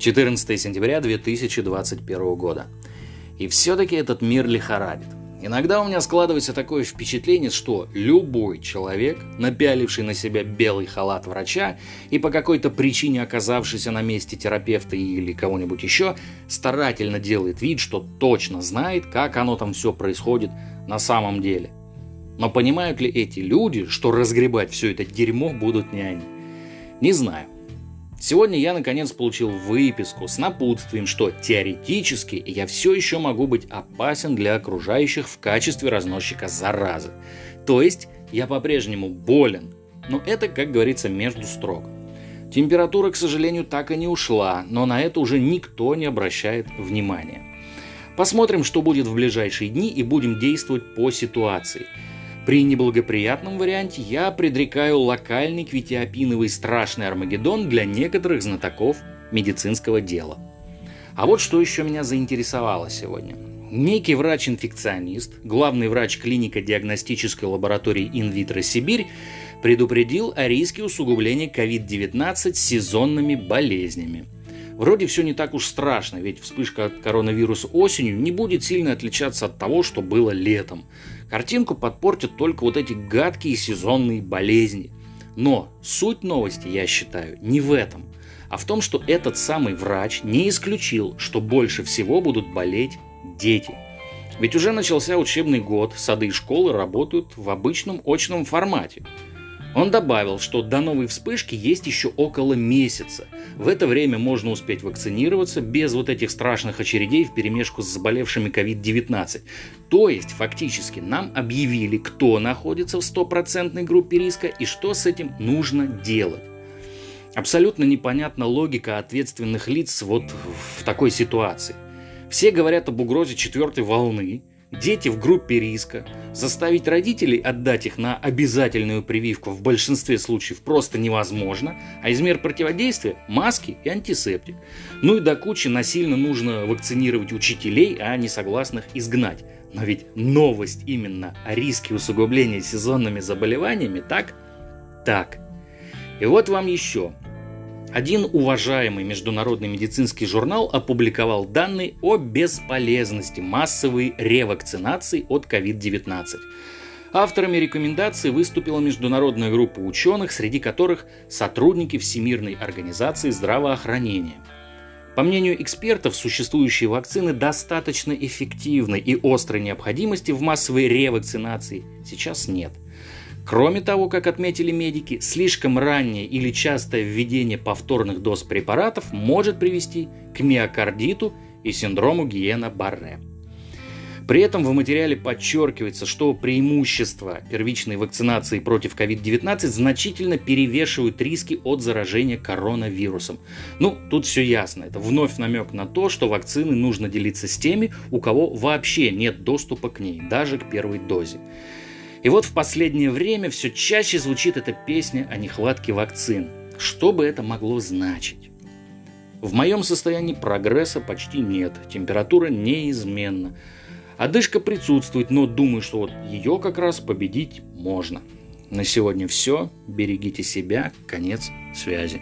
14 сентября 2021 года. И все-таки этот мир лихорадит. Иногда у меня складывается такое впечатление, что любой человек, напяливший на себя белый халат врача и по какой-то причине оказавшийся на месте терапевта или кого-нибудь еще, старательно делает вид, что точно знает, как оно там все происходит на самом деле. Но понимают ли эти люди, что разгребать все это дерьмо будут не они? Не знаю. Сегодня я наконец получил выписку с напутствием, что теоретически я все еще могу быть опасен для окружающих в качестве разносчика заразы. То есть я по-прежнему болен, но это, как говорится, между строк. Температура, к сожалению, так и не ушла, но на это уже никто не обращает внимания. Посмотрим, что будет в ближайшие дни и будем действовать по ситуации – при неблагоприятном варианте я предрекаю локальный квитиопиновый страшный Армагеддон для некоторых знатоков медицинского дела. А вот что еще меня заинтересовало сегодня. Некий врач-инфекционист, главный врач клинико-диагностической лаборатории Инвитро Сибирь, предупредил о риске усугубления COVID-19 сезонными болезнями – Вроде все не так уж страшно, ведь вспышка от коронавируса осенью не будет сильно отличаться от того, что было летом. Картинку подпортят только вот эти гадкие сезонные болезни. Но суть новости, я считаю, не в этом, а в том, что этот самый врач не исключил, что больше всего будут болеть дети. Ведь уже начался учебный год, сады и школы работают в обычном очном формате. Он добавил, что до новой вспышки есть еще около месяца. В это время можно успеть вакцинироваться без вот этих страшных очередей в перемешку с заболевшими COVID-19. То есть, фактически, нам объявили, кто находится в стопроцентной группе риска и что с этим нужно делать. Абсолютно непонятна логика ответственных лиц вот в такой ситуации. Все говорят об угрозе четвертой волны, дети в группе риска, заставить родителей отдать их на обязательную прививку в большинстве случаев просто невозможно, а из мер противодействия – маски и антисептик. Ну и до кучи насильно нужно вакцинировать учителей, а несогласных изгнать. Но ведь новость именно о риске усугубления сезонными заболеваниями, так? Так. И вот вам еще один уважаемый международный медицинский журнал опубликовал данные о бесполезности массовой ревакцинации от COVID-19. Авторами рекомендаций выступила международная группа ученых, среди которых сотрудники Всемирной организации здравоохранения. По мнению экспертов, существующие вакцины достаточно эффективны и острой необходимости в массовой ревакцинации сейчас нет – Кроме того, как отметили медики, слишком раннее или частое введение повторных доз препаратов может привести к миокардиту и синдрому Гиена-Барре. При этом в материале подчеркивается, что преимущества первичной вакцинации против COVID-19 значительно перевешивают риски от заражения коронавирусом. Ну, тут все ясно. Это вновь намек на то, что вакцины нужно делиться с теми, у кого вообще нет доступа к ней, даже к первой дозе. И вот в последнее время все чаще звучит эта песня о нехватке вакцин. Что бы это могло значить? В моем состоянии прогресса почти нет, температура неизменна. Одышка присутствует, но думаю, что вот ее как раз победить можно. На сегодня все. Берегите себя. Конец связи.